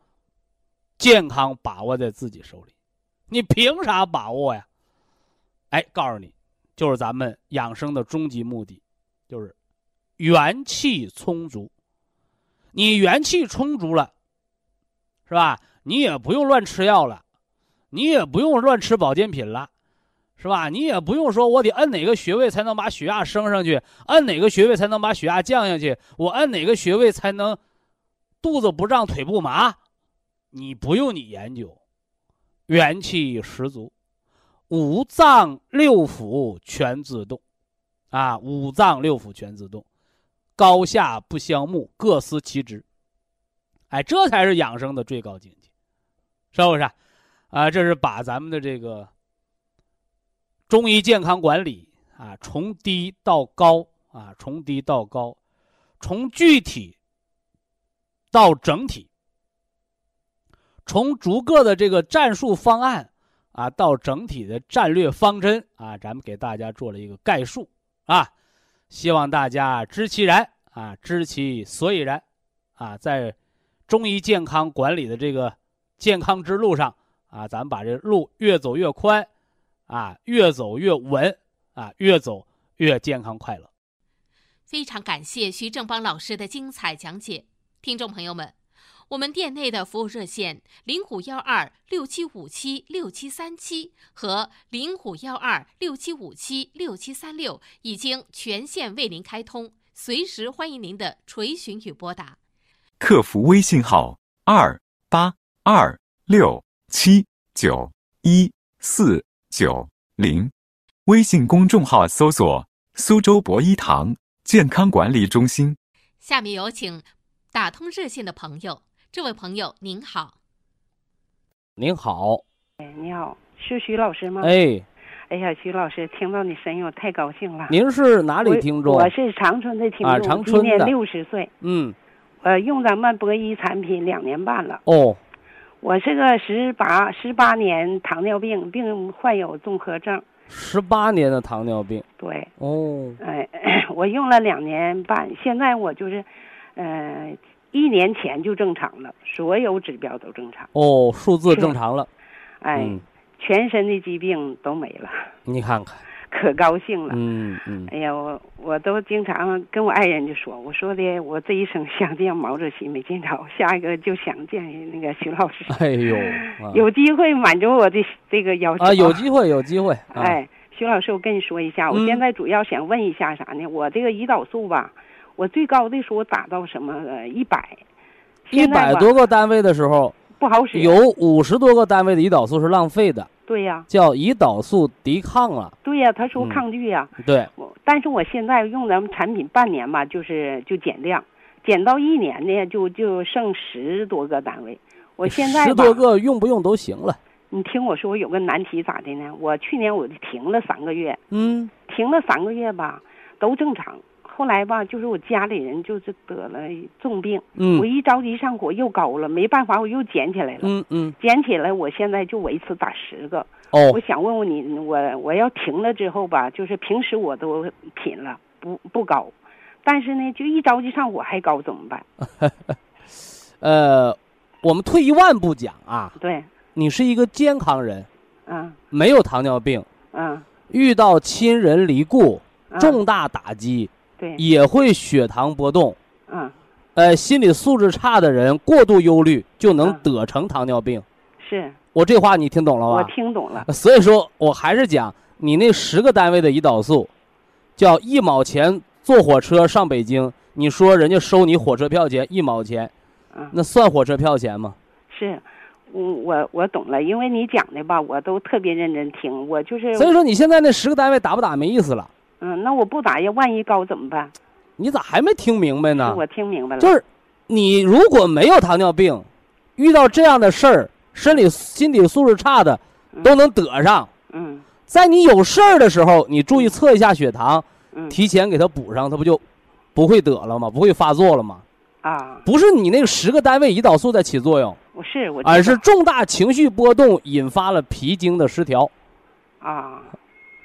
健康把握在自己手里，你凭啥把握呀？哎，告诉你，就是咱们养生的终极目的，就是元气充足。你元气充足了，是吧？你也不用乱吃药了，你也不用乱吃保健品了。是吧？你也不用说，我得摁哪个穴位才能把血压升上去，摁哪个穴位才能把血压降下去，我摁哪个穴位才能肚子不胀、腿不麻？你不用你研究，元气十足，五脏六腑全自动，啊，五脏六腑全自动，高下不相慕，各司其职。哎，这才是养生的最高境界，是不是？啊，这是把咱们的这个。中医健康管理啊，从低到高啊，从低到高，从具体到整体，从逐个的这个战术方案啊，到整体的战略方针啊，咱们给大家做了一个概述啊，希望大家知其然啊，知其所以然啊，在中医健康管理的这个健康之路上啊，咱们把这路越走越宽。啊，越走越稳，啊，越走越健康快乐。非常感谢徐正邦老师的精彩讲解，听众朋友们，我们店内的服务热线零五幺二六七五七六七三七和零五幺二六七五七六七三六已经全线为您开通，随时欢迎您的垂询与拨打。客服微信号二八二六七九一四。九零，微信公众号搜索“苏州博一堂健康管理中心”。下面有请打通热线的朋友，这位朋友您好。您好。哎，你好，是徐老师吗？哎，哎呀，徐老师，听到你声音我太高兴了。您是哪里听众？我是长春的听众，长春今年六十岁。嗯，呃，用咱们博医产品两年半了。哦。我是个十八十八年糖尿病，并患有综合症。十八年的糖尿病。对。哦。哎，<coughs> 我用了两年半，现在我就是，呃，一年前就正常了，所有指标都正常。哦，数字正常了。哎，全身的疾病都没了。你看看。可高兴了，嗯嗯，哎呀，我我都经常跟我爱人就说，我说的我这一生想见毛主席没见着，下一个就想见那个徐老师。哎呦，<laughs> 有机会满足我的这个要求啊！有机会，有机会。哎，徐老师，我跟你说一下，我现在主要想问一下啥呢？我这个胰岛素吧，我最高的时候打到什么一百，一百多个单位的时候不好使，有五十多个单位的胰岛素是浪费的。对呀，叫胰岛素抵抗了。对呀，他说抗拒呀。对，但是我现在用咱们产品半年吧，就是就减量，减到一年呢，就就剩十多个单位。我现在十多个用不用都行了。你听我说，我有个难题咋的呢？我去年我就停了三个月，嗯，停了三个月吧，都正常。后来吧，就是我家里人就是得了重病，嗯，我一着急上火又高了，没办法，我又捡起来了，嗯嗯，捡起来，我现在就维持打十个。哦，我想问问你，我我要停了之后吧，就是平时我都品了，不不高，但是呢，就一着急上火还高，怎么办？<laughs> 呃，我们退一万步讲啊，对，你是一个健康人，嗯，没有糖尿病，嗯，遇到亲人离故，重大打击。对，也会血糖波动，嗯，呃，心理素质差的人过度忧虑就能得成糖尿病。是我这话你听懂了吧？我听懂了。所以说我还是讲，你那十个单位的胰岛素，叫一毛钱坐火车上北京，你说人家收你火车票钱一毛钱，嗯，那算火车票钱吗？是，我我我懂了，因为你讲的吧，我都特别认真听。我就是，所以说你现在那十个单位打不打没意思了。嗯，那我不打呀，万一高怎么办？你咋还没听明白呢？我听明白了。就是你如果没有糖尿病，遇到这样的事儿，身体心理素质差的都能得上。嗯在你有事儿的时候，你注意测一下血糖，嗯提前给它补上，它不就不会得了吗？不会发作了吗？啊，不是你那个十个单位胰岛素在起作用，我是我，而是重大情绪波动引发了脾经的失调。啊，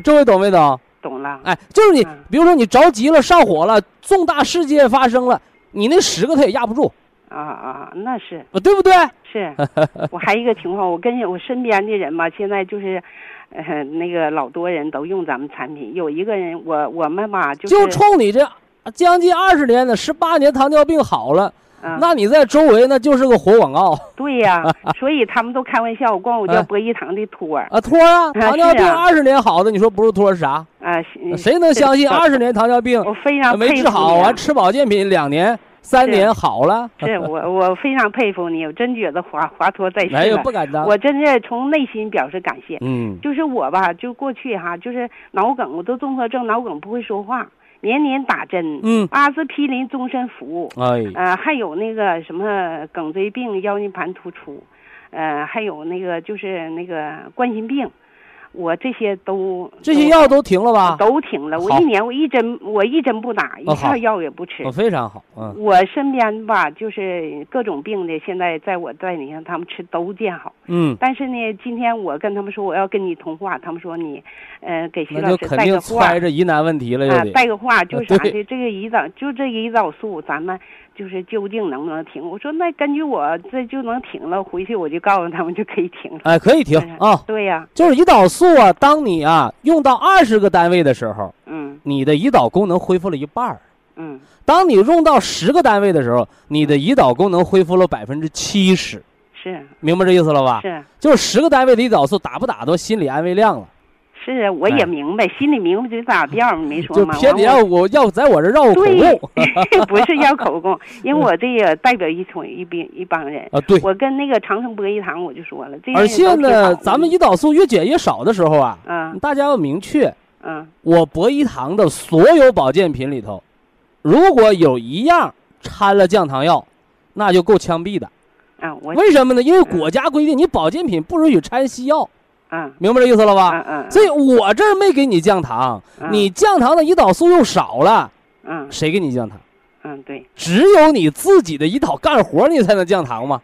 这位懂没懂？懂了。哎，就是你嗯，比如说你着急了、上火了，重大事件发生了，你那十个他也压不住，啊啊，那是呃对不对？是。<laughs> 我还一个情况，我跟我身边的人吧，现在就是，呃，那个老多人都用咱们产品。有一个人，我我们吧，就是就冲你这将近二十年的十八年糖尿病好了，嗯那你在周围那就是个活广告对呀，<laughs> 所以他们都开玩笑，管我叫哎博一堂的托儿啊，托儿糖尿病二十年好的，你说不是托儿是啥？啊。谁能相信是二十年糖尿病我非常没治好，啊完吃保健品两年、三年好了？是 <laughs> 我我非常佩服你，我真觉得华华佗在哎呦，世了不，敢当。我真是从内心表示感谢。嗯，就是我吧，就过去哈，就是脑梗，我都综合症脑梗不会说话，年年打针，嗯。阿司匹林终身服，哎，呃，还有那个什么颈椎病、腰间盘突出，呃，还有那个就是那个冠心病，我这些都这些药都停了吧？都停了，我一年我一针我一针不打，一片药也不吃哦，。非常好，嗯，我身边吧，就是各种病的，现在在我带领下，他们吃都见好。嗯，但是呢，今天我跟他们说我要跟你通话，他们说你，呃，给徐那老师就肯定带个话揣着疑难问题了。带个话就是啥对的，这个胰岛就这个胰岛素，咱们就是究竟能不能停？我说那根据我这就能停了，回去我就告诉他们就可以停了。哎，可以停嗯啊。对呀、就是胰岛素啊，当你啊用到二十个单位的时候，嗯你的胰岛功能恢复了一半儿；嗯当你用到十个单位的时候，你的胰岛功能恢复了百分之七十。是明白这意思了吧？是就是十个单位的胰岛素打不打都心理安慰量了，是，我也哎明白，心里明白就咋调，没说就嘛。完我偏得要我要在我这绕个口对供，<laughs> 不是要口供，<laughs> 因为我这个代表一群一帮一帮人。啊。对，我跟那个长城博一堂我就说了，这而且呢，咱们胰岛素越减越少的时候啊，嗯大家要明确，嗯我博一堂的所有保健品里头，如果有一样掺了降糖药，那就够枪毙的。为什么呢？因为国家规定你保健品不允许掺西药，嗯明白这意思了吧？嗯嗯，所以我这儿没给你降糖，嗯你降糖的胰岛素又少了，嗯谁给你降糖？嗯对只有你自己的胰岛干活，你才能降糖嘛。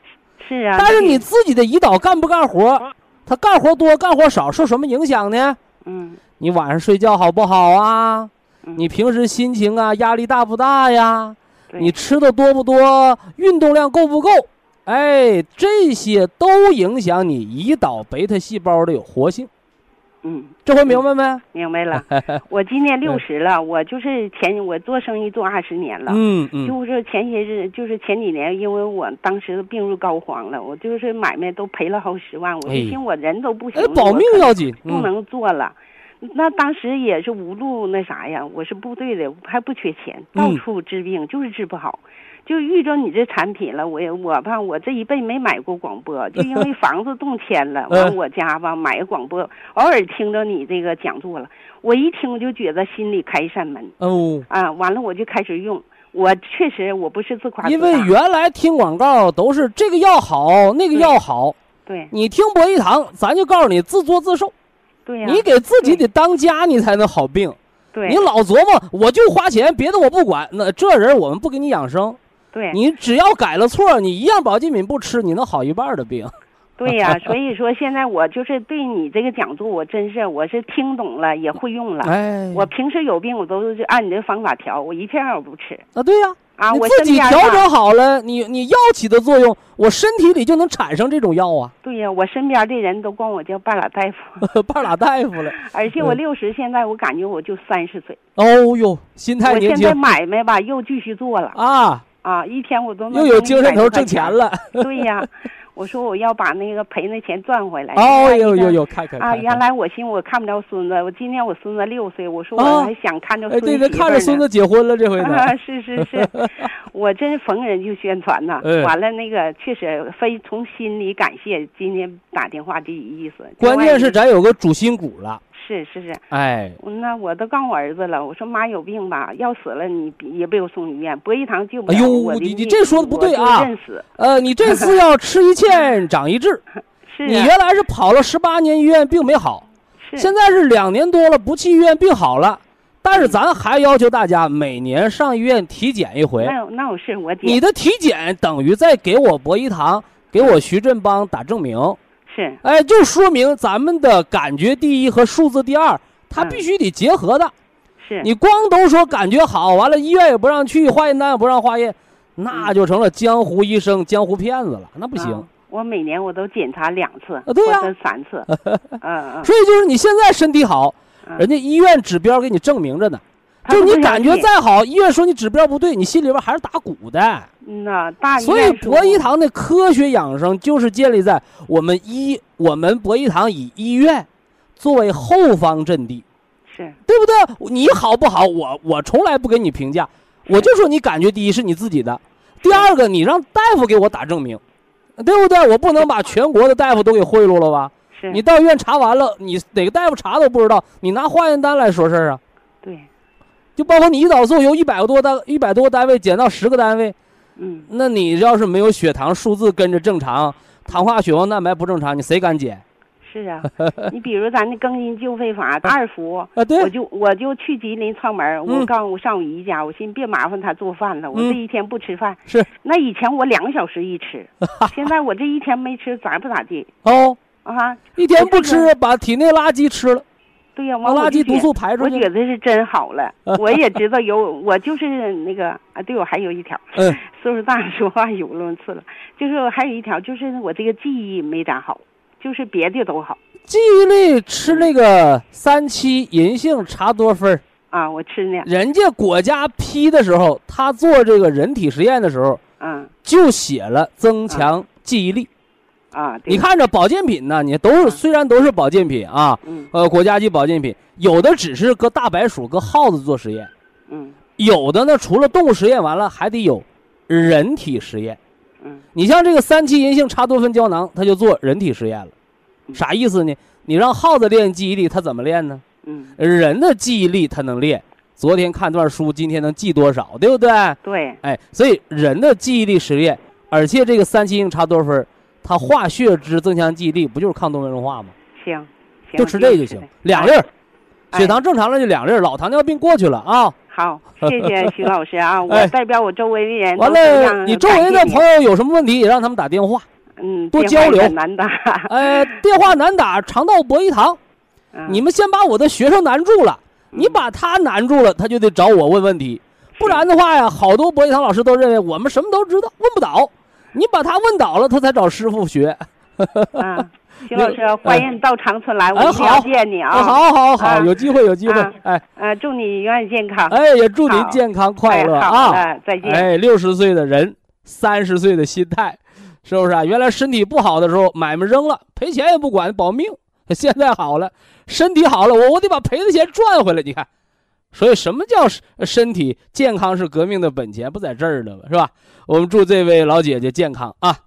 是啊。但是你自己的胰岛干不干活，它干活多干活少受什么影响呢？嗯你晚上睡觉好不好啊？嗯你平时心情啊压力大不大呀？对你吃的多不多？运动量够不够？哎，这些都影响你胰岛贝塔细胞的有活性。嗯这回明白没？明白了。<laughs> 我今年六十了，我就是前我做生意做二十年了。嗯嗯，就是前些日，就是前几年，因为我当时病入膏肓了，我就是买卖都赔了好十万，我就哎寻我人都不行保命要紧。嗯不能做了。那当时也是无路那啥呀，我是部队的，还不缺钱，到嗯处治病，就是治不好。就遇着你这产品了，我也我吧，我这一辈没买过广播，<laughs> 就因为房子动迁了，完嗯我家吧买个广播，偶尔听着你这个讲座了，我一听就觉得心里开一扇门哦，啊，完了我就开始用。我确实我不是自夸自因为原来听广告都是这个药好，那个药好。对你听博一堂，咱就告诉你自作自受。对呀、你给自己得当家，你才能好病。对你老琢磨，我就花钱，别的我不管。那这人我们不给你养生，对你只要改了错，你一样保健品不吃，你能好一半的病。对呀、所以说现在我就是对你这个讲座，我真是我是听懂了，也会用了。哎，我平时有病，我都是按你这方法调，我一片药不吃啊，对呀、啊。你我自己调整好了，你你药起的作用，我身体里就能产生这种药啊。对呀、我身边的人都管我叫半拉大夫，<laughs> 半拉大夫了，<laughs> 而且我嗯六十，现在我感觉我就三十岁。哦呦，心态年轻我现在买卖吧又继续做了啊，啊，一天我都能又有精神头挣钱。了。对呀，我说我要把那个赔那钱赚回来。哦有有有，看看啊！原来我寻思我看不着孙子，我今天我孙子六岁，我说啊我还想看着哎，孙媳妇对对，看着孙子结婚了，这回呢。啊，是是是，我真逢人就宣传呐。嗯完了，那个确实非从心里感谢今天打电话这意思。关键是咱有个主心骨了，是是是，哎，那我都告诉我儿子了，我说妈有病吧，要死了你别也别给我送医院，博医堂救不了。哎呦我你你这说的不对啊。呃，你这次要吃一堑长一智，<laughs> 是啊你原来是跑了十八年医院病没好，是现在是两年多了不去医院病好了，但是咱还要求大家每年上医院体检一回。那那我是我你的体检等于在给我博医堂、给我徐振邦打证明，是哎，就说明咱们的感觉第一和数字第二，它嗯必须得结合的。是你光都说感觉好，完了医院也不让去，化验单也不让化验，那就成了江湖医生、江湖骗子了，那不行。啊我每年我都检查两次，啊对呀三次。<laughs> 嗯嗯所以就是你现在身体好，嗯，人家医院指标给你证明着呢。就你感觉再好，医院说你指标不对，你心里边还是打鼓的。嗯呐，大所以博医堂的科学养生就是建立在我们医我们博医堂以医院作为后方阵地，是对不对？你好不好？我我从来不给你评价，我就说你感觉第一是你自己的，第二个你让大夫给我打证明，对不对？我不能把全国的大夫都给贿赂了吧？是，你到医院查完了，你哪个大夫查都不知道，你拿化验单来说事儿啊？对，就包括你胰岛素由一百个多单一百多个单位减到十个单位，嗯那你要是没有血糖数字跟着正常，糖化血红蛋白不正常，你谁敢减是啊。<laughs> 你比如咱那更新救肺法二服，啊？我，就我就去吉林串门，我嗯告诉我上我姨家，我寻思别麻烦他做饭了，我嗯这一天不吃饭。是那以前我两个小时一吃，<laughs> 现在我这一天没吃咋不咋地哦，啊？一天不吃，把体内垃圾吃了，对呀，垃圾毒素排出我觉得是真好了，<laughs> 我也知道有，我就是那个啊，对我还有一条，嗯，<laughs> 岁数大说话语无伦次了，就是还有一条，就是我这个记忆没咋好，就是别的都好。记忆力吃那个三七银杏茶多酚，啊，我吃呢，人家国家批的时候，他做这个人体实验的时候嗯。就写了增强记忆力。啊，你，看这保健品呢，你都是虽然都是保健品啊，嗯。呃，国家级保健品，有的只是搁大白鼠、搁耗子做实验，嗯。有的呢，除了动物实验完了，还得有人体实验。嗯。你像这个三七银杏茶多酚胶囊，它就做人体实验了，嗯。啥意思呢？你让耗子练记忆力，它怎么练呢？嗯，人的记忆力它能练，昨天看段书，今天能记多少，对不对？对，哎，所以人的记忆力实验，而且这个三七银杏茶多酚，它化血脂增强记忆力，不就是抗动脉硬化吗？行，行就吃这个就行，两粒儿，哎血糖正常了就两粒儿，老糖尿病过去了啊。好，谢谢徐老师啊，<laughs> 我哎代表我周围的人完了，你周围的朋友有什么问题，也让他们打电话。嗯，多交流难打，呃，电话难打，常到博一堂。嗯你们先把我的学生难住了，你把他难住了，他就得找我问问题，不然的话呀，好多博一堂老师都认为我们什么都知道，问不倒。你把他问倒了，他才找师傅学。啊，<laughs> 徐老师，欢迎到长春来，我哎一定要好见你啊！好好好，啊有机会有机会啊，哎呃，祝你永远健康。哎，也祝您健康快乐啊！的，再见。哎，六十岁的人，三十岁的心态，是不是啊？原来身体不好的时候，买卖扔了，赔钱也不管，保命。现在好了，身体好了，我我得把赔的钱赚回来。你看，所以什么叫身体健康是革命的本钱？不在这儿呢吗？是吧？我们祝这位老姐姐健康啊！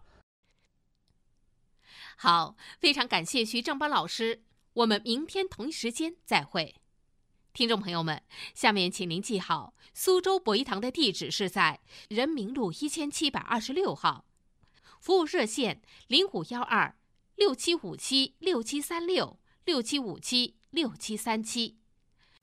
好，非常感谢徐正邦老师，我们明天同一时间再会。听众朋友们，下面请您记好，苏州博医堂的地址是在人民路一千七百二十六号，服务热线零五幺二六七五七六七三六六七五七六七三七。